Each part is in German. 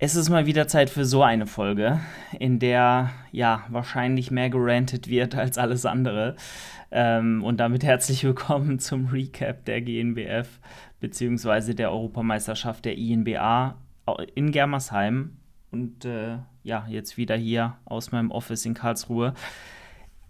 Es ist mal wieder Zeit für so eine Folge, in der ja wahrscheinlich mehr gerantet wird als alles andere. Ähm, und damit herzlich willkommen zum Recap der GNBF bzw. der Europameisterschaft der INBA in Germersheim. Und äh, ja, jetzt wieder hier aus meinem Office in Karlsruhe.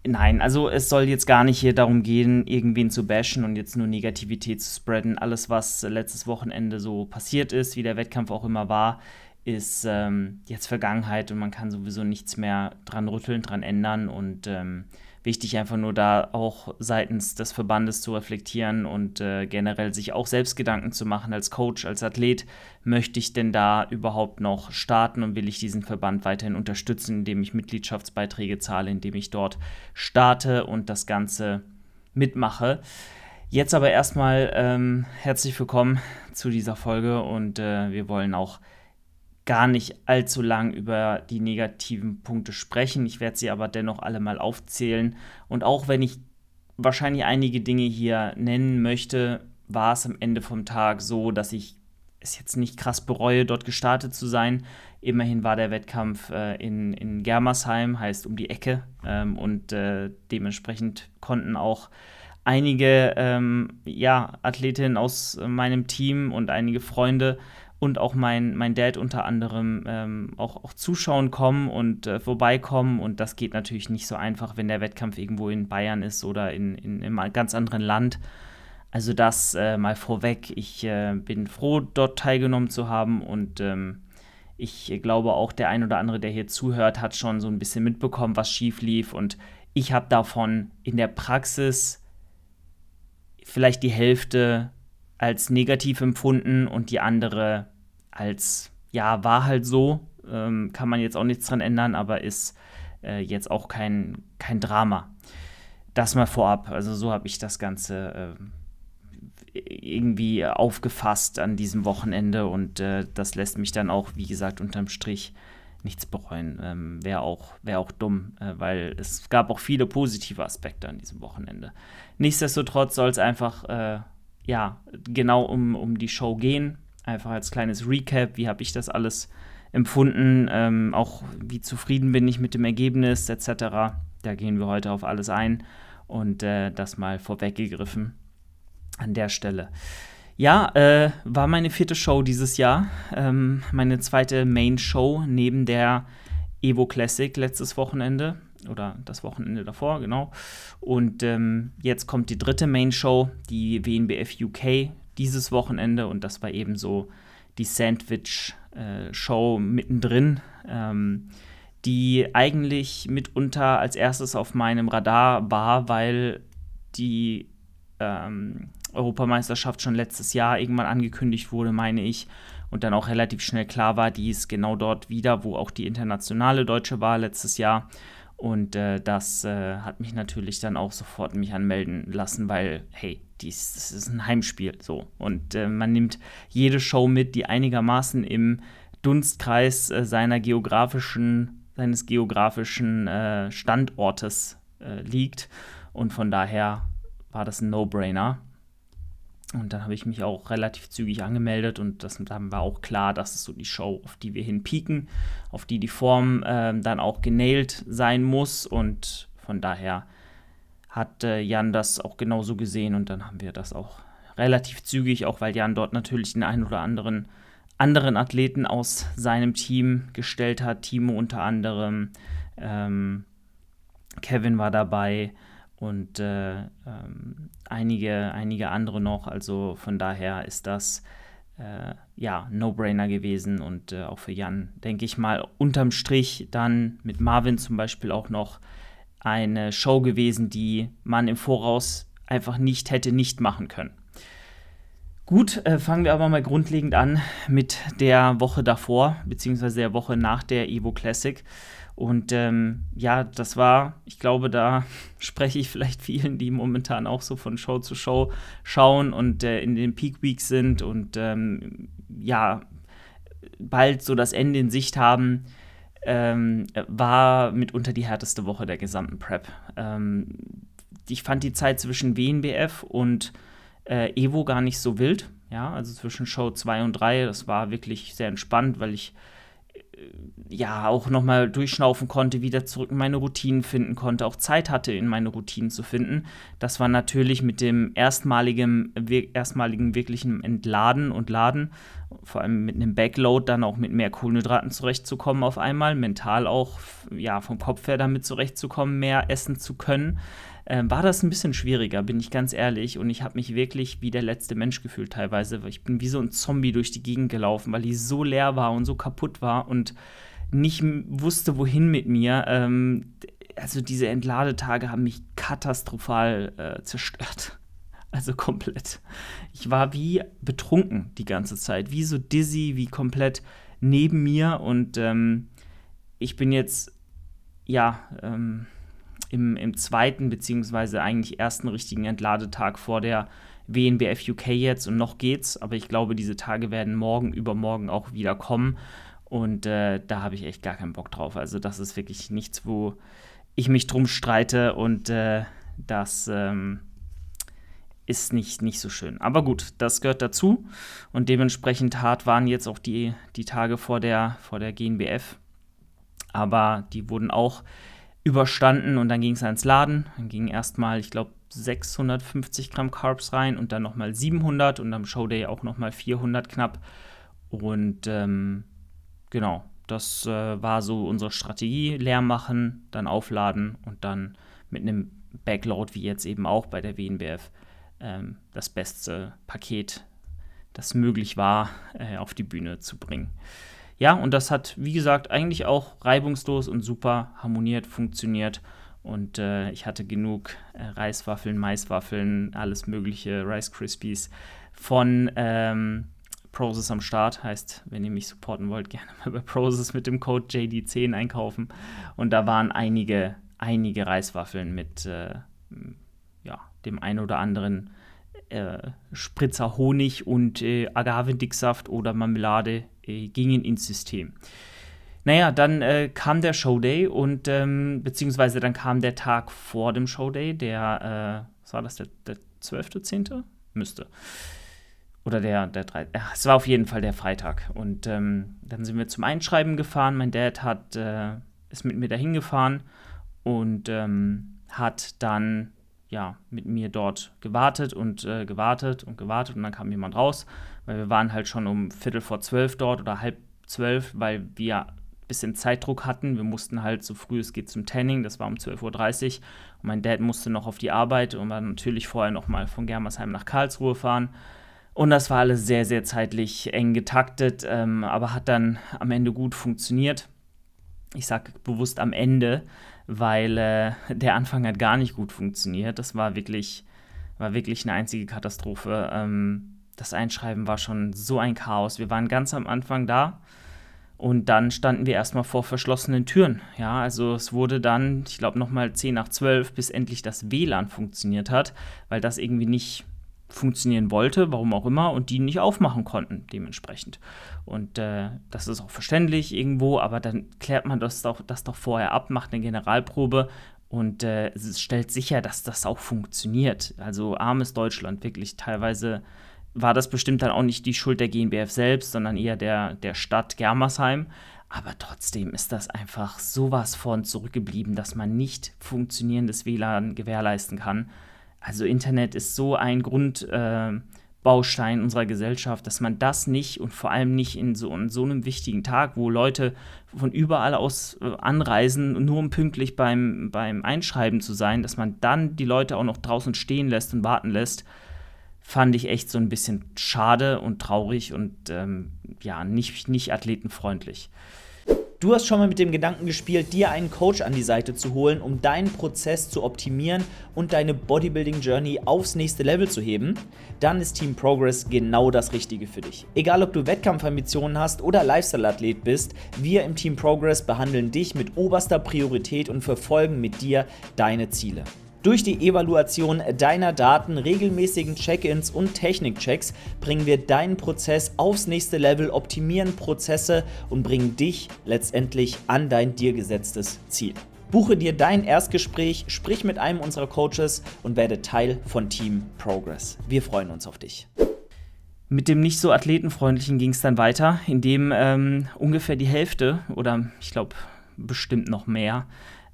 Nein, also es soll jetzt gar nicht hier darum gehen, irgendwen zu bashen und jetzt nur Negativität zu spreaden. Alles, was letztes Wochenende so passiert ist, wie der Wettkampf auch immer war, ist ähm, jetzt Vergangenheit und man kann sowieso nichts mehr dran rütteln, dran ändern. Und ähm, wichtig einfach nur da auch seitens des Verbandes zu reflektieren und äh, generell sich auch selbst Gedanken zu machen als Coach, als Athlet. Möchte ich denn da überhaupt noch starten und will ich diesen Verband weiterhin unterstützen, indem ich Mitgliedschaftsbeiträge zahle, indem ich dort starte und das Ganze mitmache? Jetzt aber erstmal ähm, herzlich willkommen zu dieser Folge und äh, wir wollen auch gar nicht allzu lang über die negativen Punkte sprechen. Ich werde sie aber dennoch alle mal aufzählen. Und auch wenn ich wahrscheinlich einige Dinge hier nennen möchte, war es am Ende vom Tag so, dass ich es jetzt nicht krass bereue, dort gestartet zu sein. Immerhin war der Wettkampf äh, in, in Germersheim, heißt um die Ecke. Ähm, und äh, dementsprechend konnten auch einige ähm, ja, Athletinnen aus meinem Team und einige Freunde und auch mein, mein Dad unter anderem ähm, auch, auch zuschauen kommen und äh, vorbeikommen. Und das geht natürlich nicht so einfach, wenn der Wettkampf irgendwo in Bayern ist oder in, in, in einem ganz anderen Land. Also das äh, mal vorweg. Ich äh, bin froh, dort teilgenommen zu haben und ähm, ich glaube auch der ein oder andere, der hier zuhört, hat schon so ein bisschen mitbekommen, was schief lief und ich habe davon in der Praxis vielleicht die Hälfte als negativ empfunden und die andere als, ja, war halt so, ähm, kann man jetzt auch nichts dran ändern, aber ist äh, jetzt auch kein, kein Drama. Das mal vorab, also so habe ich das Ganze äh, irgendwie aufgefasst an diesem Wochenende und äh, das lässt mich dann auch, wie gesagt, unterm Strich nichts bereuen. Ähm, Wäre auch, wär auch dumm, äh, weil es gab auch viele positive Aspekte an diesem Wochenende. Nichtsdestotrotz soll es einfach äh, ja, genau um, um die Show gehen. Einfach als kleines Recap, wie habe ich das alles empfunden, ähm, auch wie zufrieden bin ich mit dem Ergebnis etc. Da gehen wir heute auf alles ein und äh, das mal vorweggegriffen an der Stelle. Ja, äh, war meine vierte Show dieses Jahr, ähm, meine zweite Main Show neben der Evo Classic letztes Wochenende oder das Wochenende davor, genau. Und ähm, jetzt kommt die dritte Main Show, die WNBF UK dieses Wochenende und das war eben so die Sandwich-Show äh, mittendrin, ähm, die eigentlich mitunter als erstes auf meinem Radar war, weil die ähm, Europameisterschaft schon letztes Jahr irgendwann angekündigt wurde, meine ich, und dann auch relativ schnell klar war, die ist genau dort wieder, wo auch die internationale Deutsche war letztes Jahr. Und äh, das äh, hat mich natürlich dann auch sofort mich anmelden lassen, weil, hey, dies, das ist ein Heimspiel so. Und äh, man nimmt jede Show mit, die einigermaßen im Dunstkreis äh, seiner geografischen, seines geografischen äh, Standortes äh, liegt. Und von daher war das ein No-Brainer. Und dann habe ich mich auch relativ zügig angemeldet und das, dann war auch klar, das ist so die Show, auf die wir hinpieken, auf die die Form äh, dann auch genailt sein muss. Und von daher hat äh, Jan das auch genauso gesehen und dann haben wir das auch relativ zügig, auch weil Jan dort natürlich den einen oder anderen anderen Athleten aus seinem Team gestellt hat. Timo unter anderem, ähm, Kevin war dabei und äh, ähm, einige, einige andere noch. Also von daher ist das äh, ja No-Brainer gewesen und äh, auch für Jan, denke ich mal, unterm Strich dann mit Marvin zum Beispiel auch noch eine Show gewesen, die man im Voraus einfach nicht hätte nicht machen können. Gut, äh, fangen wir aber mal grundlegend an mit der Woche davor, beziehungsweise der Woche nach der Evo Classic. Und ähm, ja, das war, ich glaube, da spreche ich vielleicht vielen, die momentan auch so von Show zu Show schauen und äh, in den Peak Weeks sind und ähm, ja, bald so das Ende in Sicht haben, ähm, war mitunter die härteste Woche der gesamten Prep. Ähm, ich fand die Zeit zwischen WNBF und äh, Evo gar nicht so wild. Ja, also zwischen Show 2 und 3, das war wirklich sehr entspannt, weil ich ja auch nochmal durchschnaufen konnte, wieder zurück in meine Routinen finden konnte, auch Zeit hatte, in meine Routinen zu finden. Das war natürlich mit dem erstmaligen, erstmaligen wirklichen Entladen und Laden, vor allem mit einem Backload, dann auch mit mehr Kohlenhydraten zurechtzukommen auf einmal, mental auch ja, vom Kopf her damit zurechtzukommen, mehr essen zu können. Ähm, war das ein bisschen schwieriger, bin ich ganz ehrlich. Und ich habe mich wirklich wie der letzte Mensch gefühlt teilweise. Ich bin wie so ein Zombie durch die Gegend gelaufen, weil die so leer war und so kaputt war und nicht wusste, wohin mit mir. Ähm, also diese Entladetage haben mich katastrophal äh, zerstört. Also komplett. Ich war wie betrunken die ganze Zeit, wie so dizzy, wie komplett neben mir. Und ähm, ich bin jetzt, ja, ähm, im, im zweiten, beziehungsweise eigentlich ersten richtigen Entladetag vor der WNBF UK jetzt und noch geht's, aber ich glaube, diese Tage werden morgen, übermorgen auch wieder kommen. Und äh, da habe ich echt gar keinen Bock drauf. Also, das ist wirklich nichts, wo ich mich drum streite und äh, das ähm, ist nicht, nicht so schön. Aber gut, das gehört dazu. Und dementsprechend hart waren jetzt auch die, die Tage vor der, vor der GNBF. Aber die wurden auch überstanden und dann ging es ans Laden. Dann ging erstmal, ich glaube, 650 Gramm Carbs rein und dann nochmal 700 und am Showday auch nochmal 400 knapp. Und ähm, genau, das äh, war so unsere Strategie. Leer machen, dann aufladen und dann mit einem Backload, wie jetzt eben auch bei der WNBF, ähm, das beste Paket, das möglich war, äh, auf die Bühne zu bringen. Ja, und das hat, wie gesagt, eigentlich auch reibungslos und super harmoniert, funktioniert. Und äh, ich hatte genug äh, Reiswaffeln, Maiswaffeln, alles mögliche, Rice Krispies von ähm, Process am Start. Heißt, wenn ihr mich supporten wollt, gerne mal bei Process mit dem Code JD10 einkaufen. Und da waren einige, einige Reiswaffeln mit äh, dem ein oder anderen äh, Spritzer Honig und äh, Agavendicksaft oder Marmelade äh, gingen ins System. Naja, dann äh, kam der Showday und ähm, beziehungsweise dann kam der Tag vor dem Showday, der, äh, was war das, der, der 12.10.? Müsste oder der, der drei, ja, es war auf jeden Fall der Freitag. Und ähm, dann sind wir zum Einschreiben gefahren. Mein Dad hat, äh, ist mit mir dahin gefahren und ähm, hat dann ja, mit mir dort gewartet und äh, gewartet und gewartet und dann kam jemand raus, weil wir waren halt schon um Viertel vor zwölf dort oder halb zwölf, weil wir ein bisschen Zeitdruck hatten. Wir mussten halt so früh es geht zum Tanning, das war um 12.30 Uhr und mein Dad musste noch auf die Arbeit und war natürlich vorher nochmal von Germersheim nach Karlsruhe fahren und das war alles sehr, sehr zeitlich eng getaktet, ähm, aber hat dann am Ende gut funktioniert. Ich sage bewusst am Ende, weil äh, der Anfang hat gar nicht gut funktioniert. Das war wirklich, war wirklich eine einzige Katastrophe. Ähm, das Einschreiben war schon so ein Chaos. Wir waren ganz am Anfang da und dann standen wir erstmal vor verschlossenen Türen. Ja, also es wurde dann, ich glaube, nochmal 10 nach 12, bis endlich das WLAN funktioniert hat, weil das irgendwie nicht funktionieren wollte, warum auch immer, und die nicht aufmachen konnten dementsprechend. Und äh, das ist auch verständlich irgendwo, aber dann klärt man das doch, das doch vorher ab, macht eine Generalprobe und äh, es stellt sicher, dass das auch funktioniert. Also armes Deutschland, wirklich. Teilweise war das bestimmt dann auch nicht die Schuld der GNBF selbst, sondern eher der, der Stadt Germersheim. Aber trotzdem ist das einfach sowas von zurückgeblieben, dass man nicht funktionierendes WLAN gewährleisten kann. Also Internet ist so ein Grundbaustein äh, unserer Gesellschaft, dass man das nicht und vor allem nicht in so, in so einem wichtigen Tag, wo Leute von überall aus äh, anreisen, nur um pünktlich beim, beim Einschreiben zu sein, dass man dann die Leute auch noch draußen stehen lässt und warten lässt, fand ich echt so ein bisschen schade und traurig und ähm, ja, nicht, nicht athletenfreundlich. Du hast schon mal mit dem Gedanken gespielt, dir einen Coach an die Seite zu holen, um deinen Prozess zu optimieren und deine Bodybuilding Journey aufs nächste Level zu heben? Dann ist Team Progress genau das Richtige für dich. Egal ob du Wettkampfambitionen hast oder Lifestyle-Athlet bist, wir im Team Progress behandeln dich mit oberster Priorität und verfolgen mit dir deine Ziele. Durch die Evaluation deiner Daten, regelmäßigen Check-ins und Technikchecks bringen wir deinen Prozess aufs nächste Level, optimieren Prozesse und bringen dich letztendlich an dein dir gesetztes Ziel. Buche dir dein Erstgespräch, sprich mit einem unserer Coaches und werde Teil von Team Progress. Wir freuen uns auf dich. Mit dem nicht so athletenfreundlichen ging es dann weiter, indem ähm, ungefähr die Hälfte oder ich glaube bestimmt noch mehr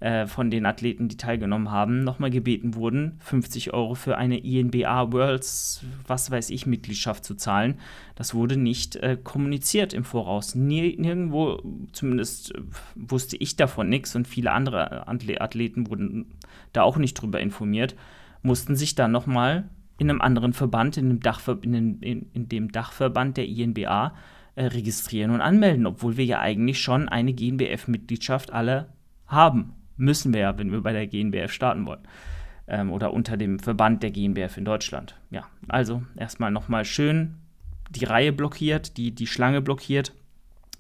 äh, von den Athleten, die teilgenommen haben, nochmal gebeten wurden, 50 Euro für eine INBA Worlds, was weiß ich, Mitgliedschaft zu zahlen. Das wurde nicht äh, kommuniziert im Voraus. Nirgendwo, zumindest äh, wusste ich davon nichts und viele andere Athleten wurden da auch nicht drüber informiert, mussten sich dann nochmal in einem anderen Verband, in dem, Dachver in, in, in dem Dachverband der INBA, äh, registrieren und anmelden, obwohl wir ja eigentlich schon eine GNBF-Mitgliedschaft alle haben müssen wir ja, wenn wir bei der GNBF starten wollen. Ähm, oder unter dem Verband der GNBF in Deutschland. Ja, also erstmal nochmal schön die Reihe blockiert, die, die Schlange blockiert.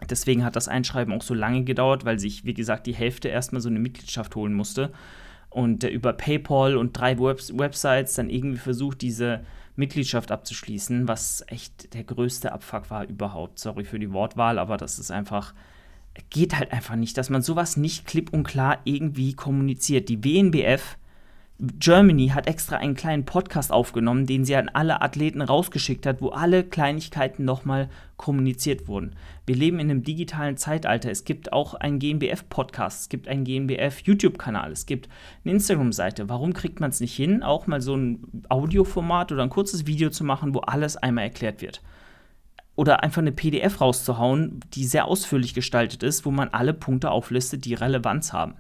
Deswegen hat das Einschreiben auch so lange gedauert, weil sich, wie gesagt, die Hälfte erstmal so eine Mitgliedschaft holen musste. Und über PayPal und drei Webs Websites dann irgendwie versucht, diese Mitgliedschaft abzuschließen, was echt der größte Abfuck war überhaupt. Sorry für die Wortwahl, aber das ist einfach geht halt einfach nicht, dass man sowas nicht klipp und klar irgendwie kommuniziert. Die WNBF Germany hat extra einen kleinen Podcast aufgenommen, den sie an alle Athleten rausgeschickt hat, wo alle Kleinigkeiten nochmal kommuniziert wurden. Wir leben in einem digitalen Zeitalter. Es gibt auch einen GmbF-Podcast, es gibt einen GmbF-YouTube-Kanal, es gibt eine Instagram-Seite. Warum kriegt man es nicht hin, auch mal so ein Audioformat oder ein kurzes Video zu machen, wo alles einmal erklärt wird? Oder einfach eine PDF rauszuhauen, die sehr ausführlich gestaltet ist, wo man alle Punkte auflistet, die Relevanz haben.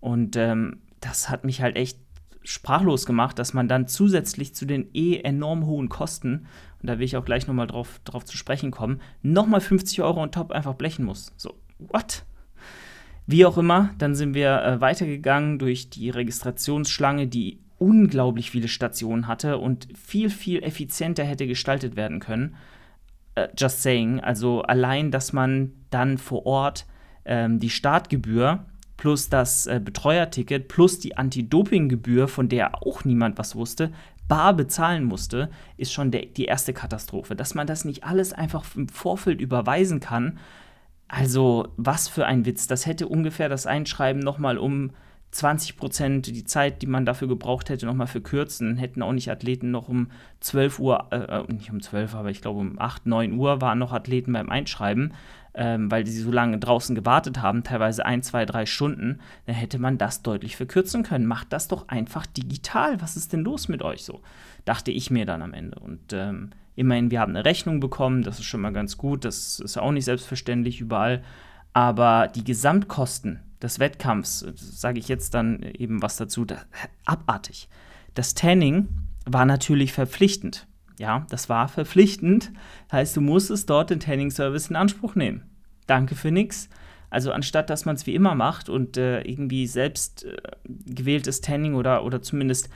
Und ähm, das hat mich halt echt sprachlos gemacht, dass man dann zusätzlich zu den eh enorm hohen Kosten, und da will ich auch gleich nochmal drauf, drauf zu sprechen kommen, nochmal 50 Euro on top einfach blechen muss. So, what? Wie auch immer, dann sind wir äh, weitergegangen durch die Registrationsschlange, die unglaublich viele Stationen hatte und viel, viel effizienter hätte gestaltet werden können. Uh, just saying, also allein, dass man dann vor Ort ähm, die Startgebühr plus das äh, Betreuerticket plus die Anti-Doping-Gebühr, von der auch niemand was wusste, bar bezahlen musste, ist schon der, die erste Katastrophe. Dass man das nicht alles einfach im Vorfeld überweisen kann, also was für ein Witz. Das hätte ungefähr das Einschreiben nochmal um 20 Prozent die Zeit, die man dafür gebraucht hätte, nochmal verkürzen. Hätten auch nicht Athleten noch um 12 Uhr, äh, äh, nicht um 12, aber ich glaube um 8, 9 Uhr waren noch Athleten beim Einschreiben, ähm, weil sie so lange draußen gewartet haben, teilweise ein, zwei, drei Stunden. Dann hätte man das deutlich verkürzen können. Macht das doch einfach digital. Was ist denn los mit euch so? Dachte ich mir dann am Ende. Und ähm, immerhin, wir haben eine Rechnung bekommen, das ist schon mal ganz gut. Das ist auch nicht selbstverständlich überall. Aber die Gesamtkosten, des Wettkampfs, sage ich jetzt dann eben was dazu, da, abartig. Das Tanning war natürlich verpflichtend. Ja, das war verpflichtend. Heißt, du musstest dort den Tanning-Service in Anspruch nehmen. Danke für nichts. Also anstatt dass man es wie immer macht und äh, irgendwie selbst äh, gewähltes Tanning oder, oder zumindest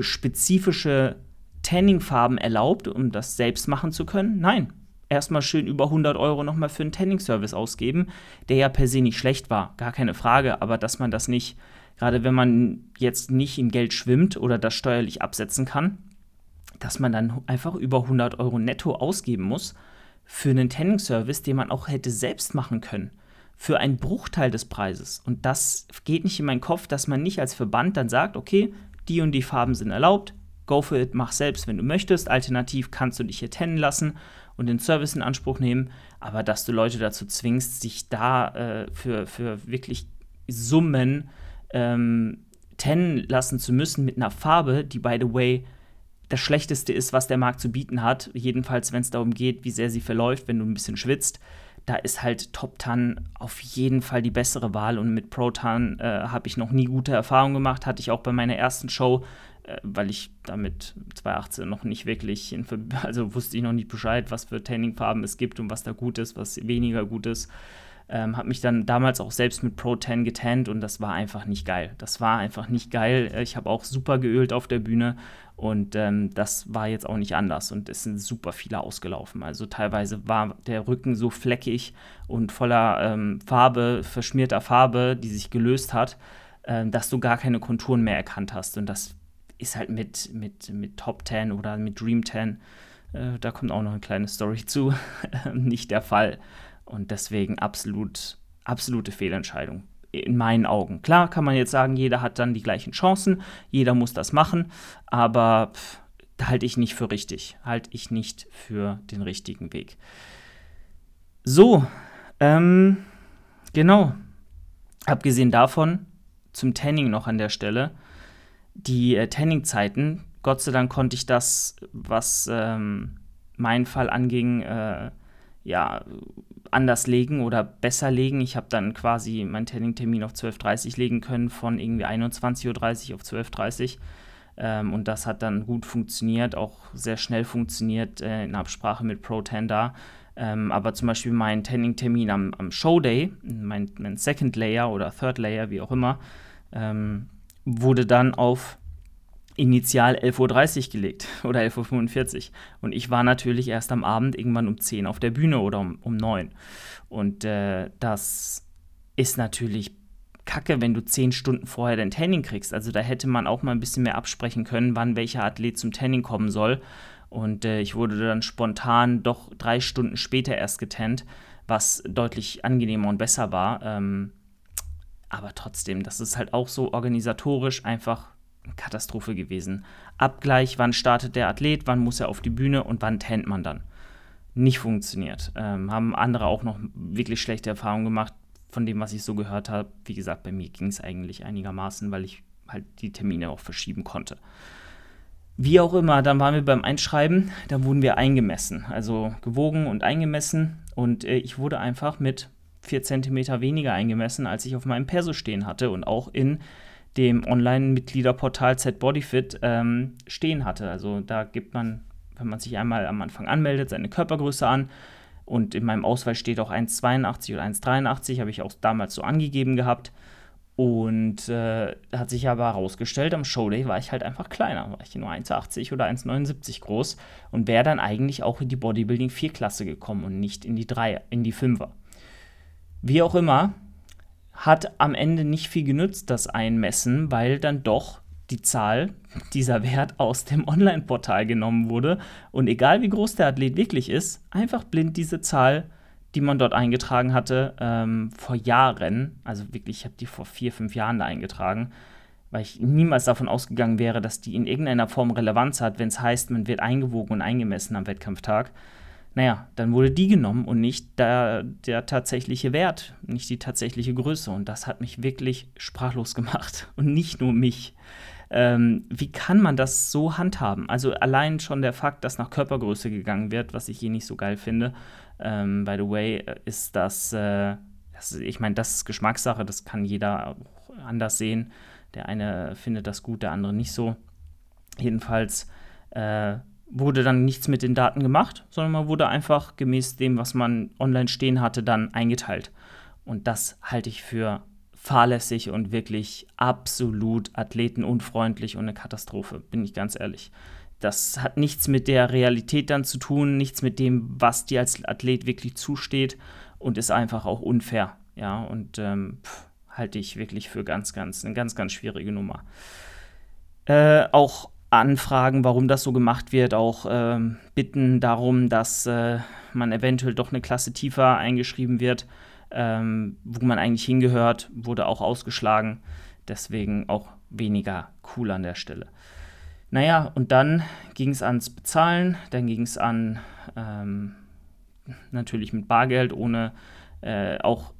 spezifische Tanning-Farben erlaubt, um das selbst machen zu können, nein, erstmal schön über 100 Euro nochmal für einen Tanning-Service ausgeben, der ja per se nicht schlecht war, gar keine Frage, aber dass man das nicht, gerade wenn man jetzt nicht in Geld schwimmt oder das steuerlich absetzen kann, dass man dann einfach über 100 Euro netto ausgeben muss für einen Tanning-Service, den man auch hätte selbst machen können, für einen Bruchteil des Preises. Und das geht nicht in meinen Kopf, dass man nicht als Verband dann sagt, okay, die und die Farben sind erlaubt, go for it, mach selbst, wenn du möchtest. Alternativ kannst du dich hier tennen lassen und den Service in Anspruch nehmen, aber dass du Leute dazu zwingst, sich da äh, für, für wirklich Summen ähm, tennen lassen zu müssen mit einer Farbe, die, by the way, das Schlechteste ist, was der Markt zu bieten hat. Jedenfalls, wenn es darum geht, wie sehr sie verläuft, wenn du ein bisschen schwitzt. Da ist halt Top Tan auf jeden Fall die bessere Wahl und mit Pro Tan äh, habe ich noch nie gute Erfahrungen gemacht. Hatte ich auch bei meiner ersten Show weil ich damit 2018 noch nicht wirklich, in, also wusste ich noch nicht Bescheid, was für Tanningfarben es gibt und was da gut ist, was weniger gut ist. Ähm, habe mich dann damals auch selbst mit Pro 10 getannt und das war einfach nicht geil. Das war einfach nicht geil. Ich habe auch super geölt auf der Bühne und ähm, das war jetzt auch nicht anders und es sind super viele ausgelaufen. Also teilweise war der Rücken so fleckig und voller ähm, Farbe, verschmierter Farbe, die sich gelöst hat, äh, dass du gar keine Konturen mehr erkannt hast und das ist halt mit, mit, mit Top 10 oder mit Dream 10, äh, da kommt auch noch eine kleine Story zu, nicht der Fall. Und deswegen absolut, absolute Fehlentscheidung. In meinen Augen. Klar kann man jetzt sagen, jeder hat dann die gleichen Chancen, jeder muss das machen, aber pff, halte ich nicht für richtig. Halte ich nicht für den richtigen Weg. So, ähm, genau. Abgesehen davon, zum Tanning noch an der Stelle. Die äh, Tanning-Zeiten, Gott sei Dank konnte ich das, was ähm, meinen Fall anging, äh, ja, anders legen oder besser legen. Ich habe dann quasi meinen Tanning-Termin auf 12.30 Uhr legen können, von irgendwie 21.30 Uhr auf 12.30 Uhr. Ähm, und das hat dann gut funktioniert, auch sehr schnell funktioniert äh, in Absprache mit ProTender. Ähm, aber zum Beispiel mein Tanning-Termin am, am Showday, mein, mein, Second Layer oder Third Layer, wie auch immer, ähm, wurde dann auf initial 11.30 Uhr gelegt oder 11.45 Uhr. Und ich war natürlich erst am Abend irgendwann um 10 auf der Bühne oder um, um 9. Und äh, das ist natürlich kacke, wenn du 10 Stunden vorher dein Tanning kriegst. Also da hätte man auch mal ein bisschen mehr absprechen können, wann welcher Athlet zum Tanning kommen soll. Und äh, ich wurde dann spontan doch drei Stunden später erst getannt, was deutlich angenehmer und besser war. Ähm, aber trotzdem, das ist halt auch so organisatorisch einfach eine Katastrophe gewesen. Abgleich, wann startet der Athlet, wann muss er auf die Bühne und wann tannt man dann. Nicht funktioniert. Ähm, haben andere auch noch wirklich schlechte Erfahrungen gemacht, von dem, was ich so gehört habe. Wie gesagt, bei mir ging es eigentlich einigermaßen, weil ich halt die Termine auch verschieben konnte. Wie auch immer, dann waren wir beim Einschreiben, da wurden wir eingemessen, also gewogen und eingemessen und äh, ich wurde einfach mit 4 cm weniger eingemessen, als ich auf meinem Perso stehen hatte und auch in dem Online-Mitgliederportal ZBodyFit ähm, stehen hatte. Also da gibt man, wenn man sich einmal am Anfang anmeldet, seine Körpergröße an und in meinem Ausweis steht auch 1,82 oder 1,83, habe ich auch damals so angegeben gehabt. Und äh, hat sich aber herausgestellt, am Showday war ich halt einfach kleiner. War ich nur 1,80 oder 1,79 groß und wäre dann eigentlich auch in die Bodybuilding 4-Klasse gekommen und nicht in die 3, in die 5er. Wie auch immer, hat am Ende nicht viel genützt, das Einmessen, weil dann doch die Zahl, dieser Wert aus dem Online-Portal genommen wurde und egal wie groß der Athlet wirklich ist, einfach blind diese Zahl die man dort eingetragen hatte, ähm, vor Jahren, also wirklich, ich habe die vor vier, fünf Jahren da eingetragen, weil ich niemals davon ausgegangen wäre, dass die in irgendeiner Form Relevanz hat, wenn es heißt, man wird eingewogen und eingemessen am Wettkampftag. Naja, dann wurde die genommen und nicht der, der tatsächliche Wert, nicht die tatsächliche Größe. Und das hat mich wirklich sprachlos gemacht. Und nicht nur mich. Ähm, wie kann man das so handhaben? Also allein schon der Fakt, dass nach Körpergröße gegangen wird, was ich hier nicht so geil finde, ähm, by the way, äh, ist das, äh, das ich meine, das ist Geschmackssache, das kann jeder anders sehen. Der eine findet das gut, der andere nicht so. Jedenfalls äh, wurde dann nichts mit den Daten gemacht, sondern man wurde einfach gemäß dem, was man online stehen hatte, dann eingeteilt. Und das halte ich für fahrlässig und wirklich absolut athletenunfreundlich und eine Katastrophe, bin ich ganz ehrlich. Das hat nichts mit der Realität dann zu tun, nichts mit dem, was dir als Athlet wirklich zusteht und ist einfach auch unfair. Ja, und ähm, pff, halte ich wirklich für ganz, ganz, eine ganz, ganz schwierige Nummer. Äh, auch Anfragen, warum das so gemacht wird, auch ähm, Bitten darum, dass äh, man eventuell doch eine Klasse tiefer eingeschrieben wird, ähm, wo man eigentlich hingehört, wurde auch ausgeschlagen. Deswegen auch weniger cool an der Stelle. Naja, und dann ging es ans Bezahlen, dann ging es an ähm, natürlich mit Bargeld, ohne äh, auch,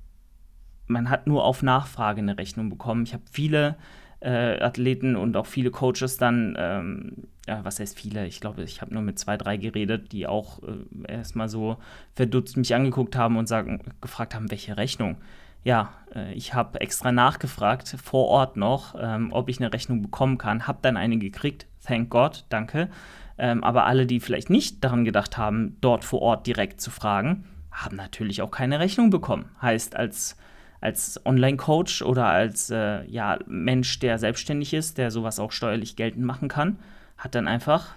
man hat nur auf Nachfrage eine Rechnung bekommen. Ich habe viele äh, Athleten und auch viele Coaches dann, ähm, ja, was heißt viele? Ich glaube, ich habe nur mit zwei, drei geredet, die auch äh, erstmal so verdutzt mich angeguckt haben und sagen, gefragt haben, welche Rechnung ja, äh, ich habe extra nachgefragt, vor Ort noch, ähm, ob ich eine Rechnung bekommen kann. Habe dann eine gekriegt, thank God, danke. Ähm, aber alle, die vielleicht nicht daran gedacht haben, dort vor Ort direkt zu fragen, haben natürlich auch keine Rechnung bekommen. Heißt, als, als Online-Coach oder als äh, ja, Mensch, der selbstständig ist, der sowas auch steuerlich geltend machen kann, hat dann einfach,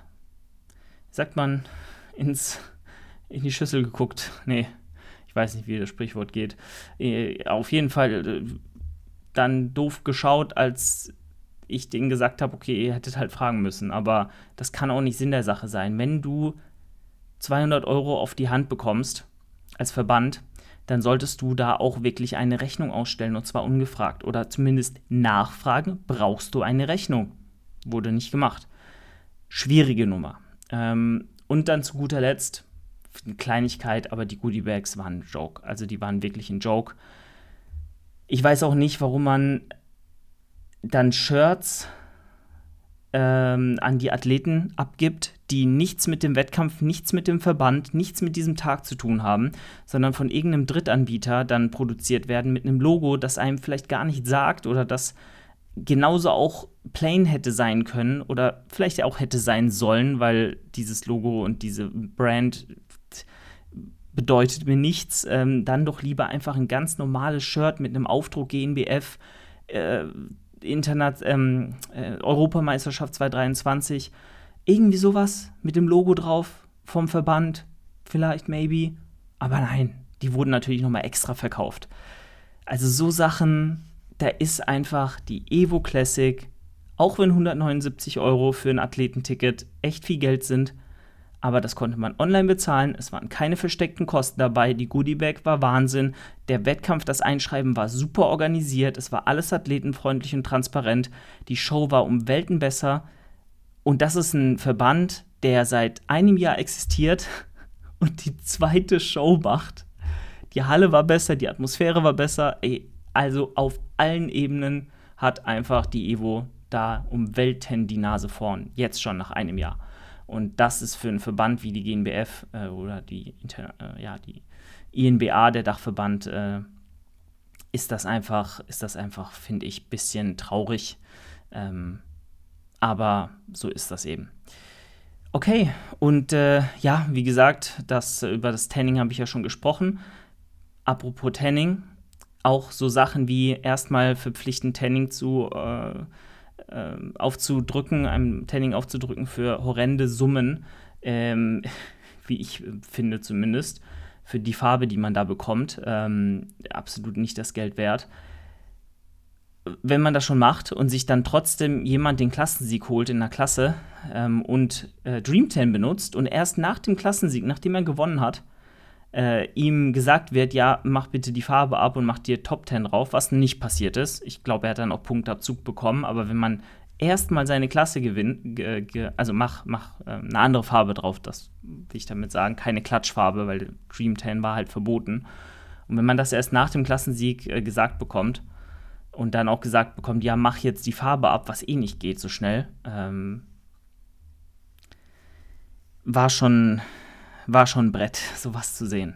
sagt man, ins, in die Schüssel geguckt. Nee, weiß nicht, wie das Sprichwort geht. Äh, auf jeden Fall äh, dann doof geschaut, als ich denen gesagt habe, okay, ihr hättet halt fragen müssen. Aber das kann auch nicht Sinn der Sache sein. Wenn du 200 Euro auf die Hand bekommst als Verband, dann solltest du da auch wirklich eine Rechnung ausstellen und zwar ungefragt oder zumindest nachfragen, brauchst du eine Rechnung? Wurde nicht gemacht. schwierige Nummer. Ähm, und dann zu guter Letzt eine Kleinigkeit, aber die Goodie Bags waren ein Joke. Also die waren wirklich ein Joke. Ich weiß auch nicht, warum man dann Shirts ähm, an die Athleten abgibt, die nichts mit dem Wettkampf, nichts mit dem Verband, nichts mit diesem Tag zu tun haben, sondern von irgendeinem Drittanbieter dann produziert werden mit einem Logo, das einem vielleicht gar nicht sagt oder das genauso auch plain hätte sein können oder vielleicht auch hätte sein sollen, weil dieses Logo und diese Brand bedeutet mir nichts. Ähm, dann doch lieber einfach ein ganz normales Shirt mit einem Aufdruck GNBF, äh, Internet, ähm, äh, Europameisterschaft 2023. Irgendwie sowas mit dem Logo drauf vom Verband, vielleicht, maybe. Aber nein, die wurden natürlich nochmal extra verkauft. Also so Sachen, da ist einfach die Evo Classic, auch wenn 179 Euro für ein Athletenticket echt viel Geld sind, aber das konnte man online bezahlen. Es waren keine versteckten Kosten dabei. Die Goodiebag war Wahnsinn. Der Wettkampf, das Einschreiben war super organisiert. Es war alles athletenfreundlich und transparent. Die Show war um Welten besser. Und das ist ein Verband, der seit einem Jahr existiert und die zweite Show macht. Die Halle war besser, die Atmosphäre war besser. Also auf allen Ebenen hat einfach die Evo da um Welten die Nase vorn. Jetzt schon nach einem Jahr. Und das ist für einen Verband wie die GNBF äh, oder die, äh, ja, die INBA, der Dachverband, äh, ist das einfach, einfach, finde ich, ein bisschen traurig. Ähm, aber so ist das eben. Okay, und äh, ja, wie gesagt, das, über das Tanning habe ich ja schon gesprochen. Apropos Tanning, auch so Sachen wie erstmal verpflichtend Tanning zu äh, äh, aufzudrücken, einem Tanning aufzudrücken für horrende Summen, ähm, wie ich finde zumindest, für die Farbe, die man da bekommt, ähm, absolut nicht das Geld wert. Wenn man das schon macht und sich dann trotzdem jemand den Klassensieg holt in der Klasse ähm, und äh, Dream 10 benutzt und erst nach dem Klassensieg, nachdem er gewonnen hat, äh, ihm gesagt wird, ja, mach bitte die Farbe ab und mach dir Top 10 drauf, was nicht passiert ist. Ich glaube, er hat dann auch Punktabzug bekommen, aber wenn man erstmal seine Klasse gewinnt, also mach, mach äh, eine andere Farbe drauf, das will ich damit sagen, keine Klatschfarbe, weil Dream 10 war halt verboten. Und wenn man das erst nach dem Klassensieg äh, gesagt bekommt und dann auch gesagt bekommt, ja, mach jetzt die Farbe ab, was eh nicht geht so schnell, ähm, war schon war schon ein Brett, sowas zu sehen.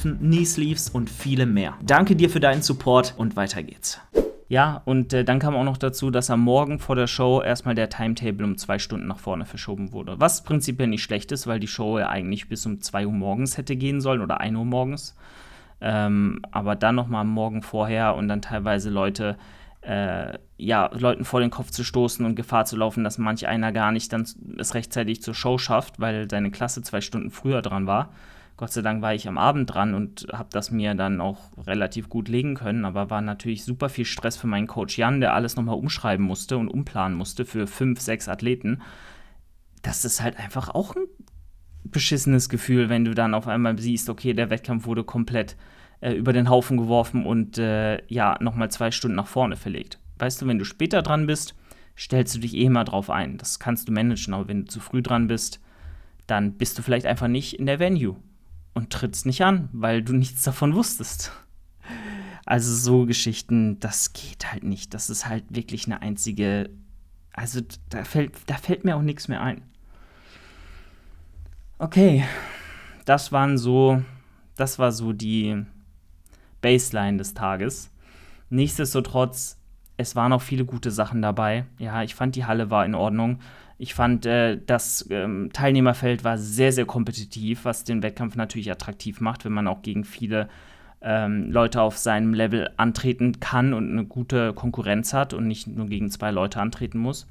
Hilfen, Knee Sleeves und viele mehr. Danke dir für deinen Support und weiter geht's. Ja, und äh, dann kam auch noch dazu, dass am Morgen vor der Show erstmal der Timetable um zwei Stunden nach vorne verschoben wurde. Was prinzipiell nicht schlecht ist, weil die Show ja eigentlich bis um 2 Uhr morgens hätte gehen sollen oder 1 Uhr morgens. Ähm, aber dann nochmal am Morgen vorher und dann teilweise Leute, äh, ja, Leuten vor den Kopf zu stoßen und Gefahr zu laufen, dass manch einer gar nicht dann es rechtzeitig zur Show schafft, weil seine Klasse zwei Stunden früher dran war. Gott sei Dank war ich am Abend dran und habe das mir dann auch relativ gut legen können, aber war natürlich super viel Stress für meinen Coach Jan, der alles nochmal umschreiben musste und umplanen musste für fünf, sechs Athleten. Das ist halt einfach auch ein beschissenes Gefühl, wenn du dann auf einmal siehst, okay, der Wettkampf wurde komplett äh, über den Haufen geworfen und äh, ja, nochmal zwei Stunden nach vorne verlegt. Weißt du, wenn du später dran bist, stellst du dich eh mal drauf ein. Das kannst du managen, aber wenn du zu früh dran bist, dann bist du vielleicht einfach nicht in der Venue und trittst nicht an, weil du nichts davon wusstest. Also so Geschichten, das geht halt nicht. Das ist halt wirklich eine einzige. Also da fällt, da fällt mir auch nichts mehr ein. Okay, das waren so, das war so die Baseline des Tages. Nichtsdestotrotz, es waren auch viele gute Sachen dabei. Ja, ich fand die Halle war in Ordnung. Ich fand, äh, das ähm, Teilnehmerfeld war sehr, sehr kompetitiv, was den Wettkampf natürlich attraktiv macht, wenn man auch gegen viele ähm, Leute auf seinem Level antreten kann und eine gute Konkurrenz hat und nicht nur gegen zwei Leute antreten muss.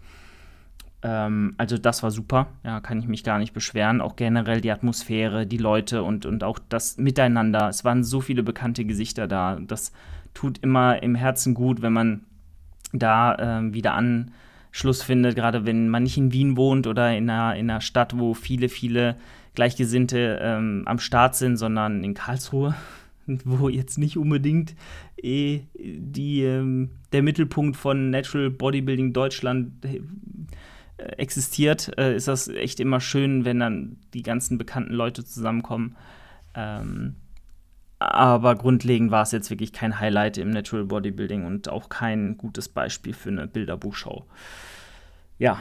Ähm, also das war super, ja, kann ich mich gar nicht beschweren. Auch generell die Atmosphäre, die Leute und, und auch das Miteinander. Es waren so viele bekannte Gesichter da. Das tut immer im Herzen gut, wenn man da äh, wieder Anschluss findet, gerade wenn man nicht in Wien wohnt oder in einer, in einer Stadt, wo viele, viele Gleichgesinnte ähm, am Start sind, sondern in Karlsruhe, wo jetzt nicht unbedingt eh die, ähm, der Mittelpunkt von Natural Bodybuilding Deutschland äh, existiert, äh, ist das echt immer schön, wenn dann die ganzen bekannten Leute zusammenkommen. Ähm, aber grundlegend war es jetzt wirklich kein Highlight im Natural Bodybuilding und auch kein gutes Beispiel für eine Bilderbuchshow. Ja,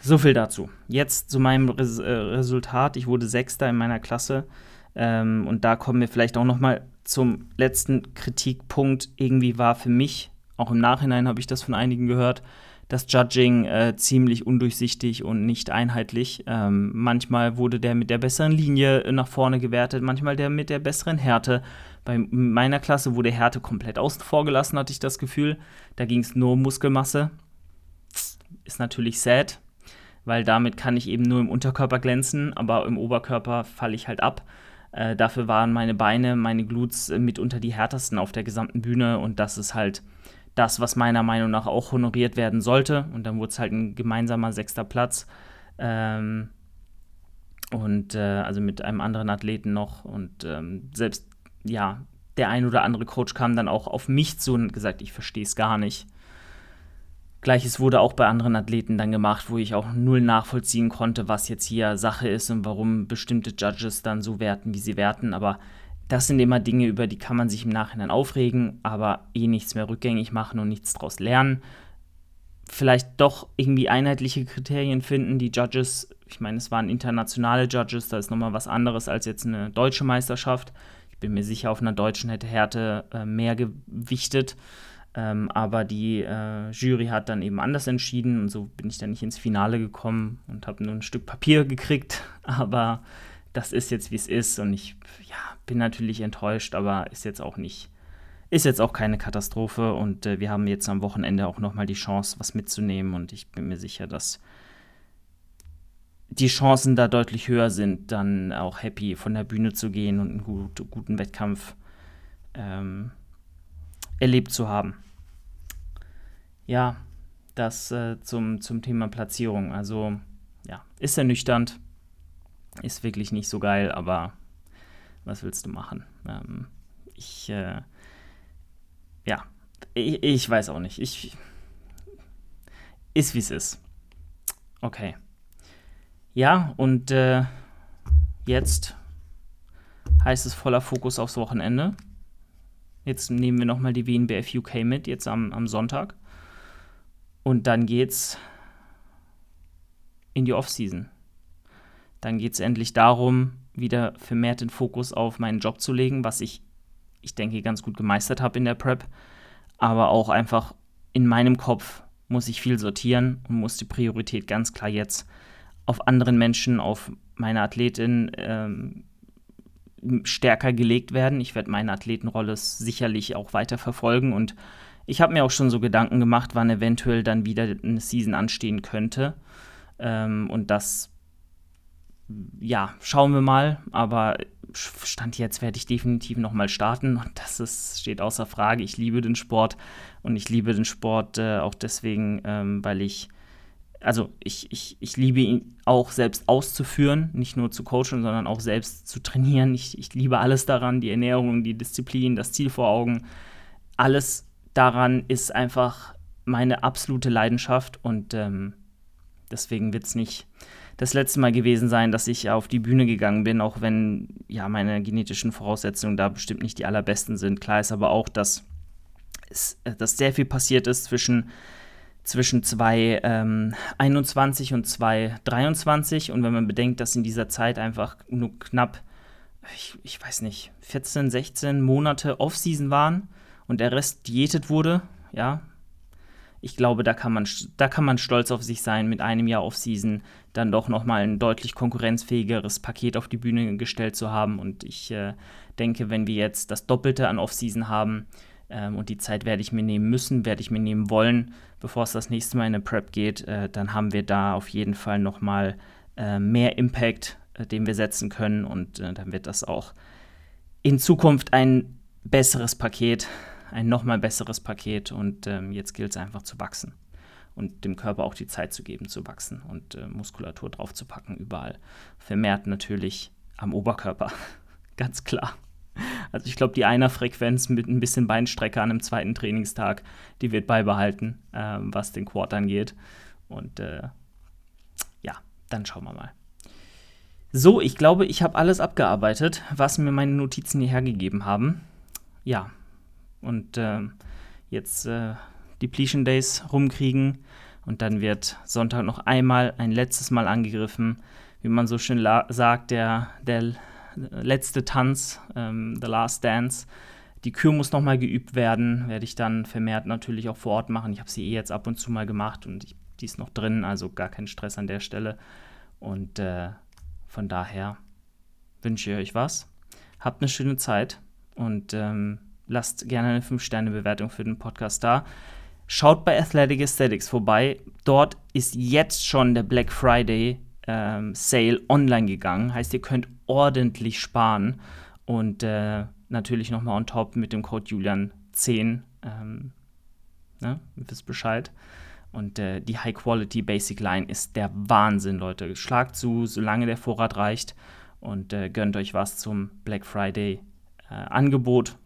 so viel dazu. Jetzt zu meinem Res äh, Resultat. Ich wurde Sechster in meiner Klasse. Ähm, und da kommen wir vielleicht auch noch mal zum letzten Kritikpunkt. Irgendwie war für mich, auch im Nachhinein habe ich das von einigen gehört, das Judging äh, ziemlich undurchsichtig und nicht einheitlich. Ähm, manchmal wurde der mit der besseren Linie nach vorne gewertet, manchmal der mit der besseren Härte. Bei meiner Klasse wurde Härte komplett außen vor gelassen, hatte ich das Gefühl. Da ging es nur um Muskelmasse. Ist natürlich sad, weil damit kann ich eben nur im Unterkörper glänzen, aber im Oberkörper falle ich halt ab. Äh, dafür waren meine Beine, meine Glutes äh, mitunter die härtesten auf der gesamten Bühne und das ist halt das, was meiner Meinung nach auch honoriert werden sollte. Und dann wurde es halt ein gemeinsamer sechster Platz. Ähm, und äh, also mit einem anderen Athleten noch. Und ähm, selbst, ja, der ein oder andere Coach kam dann auch auf mich zu und gesagt, ich verstehe es gar nicht. Gleiches wurde auch bei anderen Athleten dann gemacht, wo ich auch null nachvollziehen konnte, was jetzt hier Sache ist und warum bestimmte Judges dann so werten, wie sie werten. Aber das sind immer Dinge, über die kann man sich im Nachhinein aufregen, aber eh nichts mehr rückgängig machen und nichts daraus lernen. Vielleicht doch irgendwie einheitliche Kriterien finden, die Judges, ich meine, es waren internationale Judges, da ist nochmal was anderes als jetzt eine deutsche Meisterschaft. Ich bin mir sicher, auf einer deutschen hätte Härte äh, mehr gewichtet. Ähm, aber die äh, Jury hat dann eben anders entschieden und so bin ich dann nicht ins Finale gekommen und habe nur ein Stück Papier gekriegt. Aber das ist jetzt, wie es ist und ich ja, bin natürlich enttäuscht, aber ist jetzt auch nicht, ist jetzt auch keine Katastrophe und äh, wir haben jetzt am Wochenende auch nochmal die Chance, was mitzunehmen und ich bin mir sicher, dass die Chancen da deutlich höher sind, dann auch happy von der Bühne zu gehen und einen gut, guten Wettkampf ähm, erlebt zu haben. Ja, das äh, zum, zum Thema Platzierung. Also, ja, ist ernüchternd ist wirklich nicht so geil, aber was willst du machen? Ähm, ich, äh, ja, ich, ich, weiß auch nicht. Ich, ist wie es ist. Okay. Ja, und äh, jetzt heißt es voller Fokus aufs Wochenende. Jetzt nehmen wir nochmal die WNBF UK mit, jetzt am, am Sonntag. Und dann geht's in die Offseason. Dann geht es endlich darum, wieder vermehrt den Fokus auf meinen Job zu legen, was ich, ich denke, ganz gut gemeistert habe in der Prep. Aber auch einfach in meinem Kopf muss ich viel sortieren und muss die Priorität ganz klar jetzt auf anderen Menschen, auf meine Athletin ähm, stärker gelegt werden. Ich werde meine Athletenrolle sicherlich auch weiter verfolgen und ich habe mir auch schon so Gedanken gemacht, wann eventuell dann wieder eine Season anstehen könnte. Ähm, und das ja, schauen wir mal. Aber Stand jetzt werde ich definitiv nochmal starten und das ist, steht außer Frage. Ich liebe den Sport und ich liebe den Sport äh, auch deswegen, ähm, weil ich, also ich, ich, ich liebe ihn auch selbst auszuführen, nicht nur zu coachen, sondern auch selbst zu trainieren. Ich, ich liebe alles daran, die Ernährung, die Disziplin, das Ziel vor Augen. Alles daran ist einfach meine absolute Leidenschaft und ähm, deswegen wird es nicht das letzte Mal gewesen sein, dass ich auf die Bühne gegangen bin, auch wenn ja meine genetischen Voraussetzungen da bestimmt nicht die allerbesten sind. Klar ist aber auch, dass, es, äh, dass sehr viel passiert ist zwischen zwischen 2021 ähm, und 2023 und wenn man bedenkt, dass in dieser Zeit einfach nur knapp, ich, ich weiß nicht, 14, 16 Monate Offseason waren und der Rest diätet wurde, ja, ich glaube, da kann man, da kann man stolz auf sich sein, mit einem Jahr Offseason dann doch nochmal ein deutlich konkurrenzfähigeres Paket auf die Bühne gestellt zu haben. Und ich äh, denke, wenn wir jetzt das Doppelte an Offseason haben, Ähm, und die Zeit werde ich mir nehmen müssen, werde ich mir nehmen wollen, bevor es das nächste Mal in eine Prep geht. Äh, dann haben wir da auf jeden Fall nochmal äh, mehr Impact, äh, den wir setzen können. Und äh, dann wird das auch in Zukunft ein besseres Paket, ein nochmal besseres Paket. Und ähm, jetzt gilt es einfach zu wachsen und dem Körper auch die Zeit zu geben, zu wachsen und äh, Muskulatur draufzupacken, überall. Vermehrt natürlich am Oberkörper, ganz klar. Also ich glaube, die Einer-Frequenz mit ein bisschen Beinstrecke an einem zweiten Trainingstag, die wird beibehalten, äh, was den Quad angeht. Und äh, ja, dann schauen wir mal. So, ich glaube, ich habe alles abgearbeitet, was mir meine Notizen hierher gegeben haben. Ja, und äh, jetzt äh, Depletion Days rumkriegen und dann wird Sonntag noch einmal ein letztes Mal angegriffen. Wie man so schön sagt, der, der letzte Tanz, ähm, The Last Dance. Die Kür muss nochmal geübt werden, werde ich dann vermehrt natürlich auch vor Ort machen. Ich habe sie eh jetzt ab und zu mal gemacht und ich, die ist noch drin, also gar kein Stress an der Stelle. Und äh, von daher wünsche ich euch was. Habt eine schöne Zeit und ähm, lasst gerne eine 5-Sterne-Bewertung für den Podcast da. Schaut bei Athletic Aesthetics vorbei. Dort ist jetzt schon der Black Friday ähm, Sale online gegangen. Heißt, ihr könnt ordentlich sparen. Und äh, natürlich nochmal on top mit dem Code Julian10. Ähm, ne? Ihr wisst Bescheid. Und äh, die High Quality Basic Line ist der Wahnsinn, Leute. Schlagt zu, solange der Vorrat reicht. Und äh, gönnt euch was zum Black Friday äh, Angebot.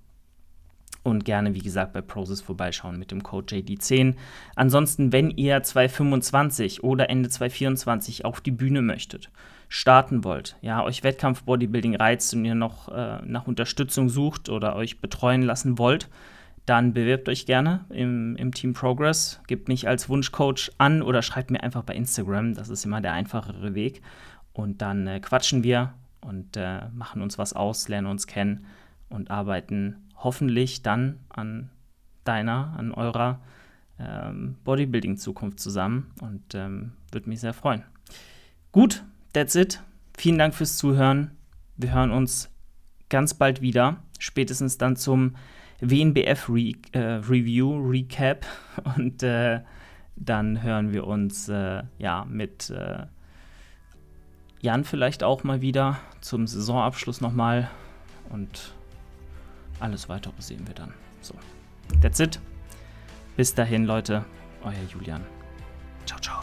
Und gerne, wie gesagt, bei Prozess vorbeischauen mit dem Code JD10. Ansonsten, wenn ihr 2025 oder Ende 2024 auf die Bühne möchtet, starten wollt, ja, euch Wettkampf Bodybuilding reizt und ihr noch äh, nach Unterstützung sucht oder euch betreuen lassen wollt, dann bewirbt euch gerne im, im Team Progress. Gebt mich als Wunschcoach an oder schreibt mir einfach bei Instagram. Das ist immer der einfachere Weg. Und dann äh, quatschen wir und äh, machen uns was aus, lernen uns kennen und arbeiten hoffentlich dann an deiner, an eurer ähm, Bodybuilding-Zukunft zusammen und ähm, würde mich sehr freuen. Gut, that's it. Vielen Dank fürs Zuhören. Wir hören uns ganz bald wieder, spätestens dann zum WNBF Re äh, Review, Recap und äh, dann hören wir uns äh, ja mit äh, Jan vielleicht auch mal wieder zum Saisonabschluss nochmal und alles weitere sehen wir dann. So, that's it. Bis dahin, Leute, euer Julian. Ciao, ciao.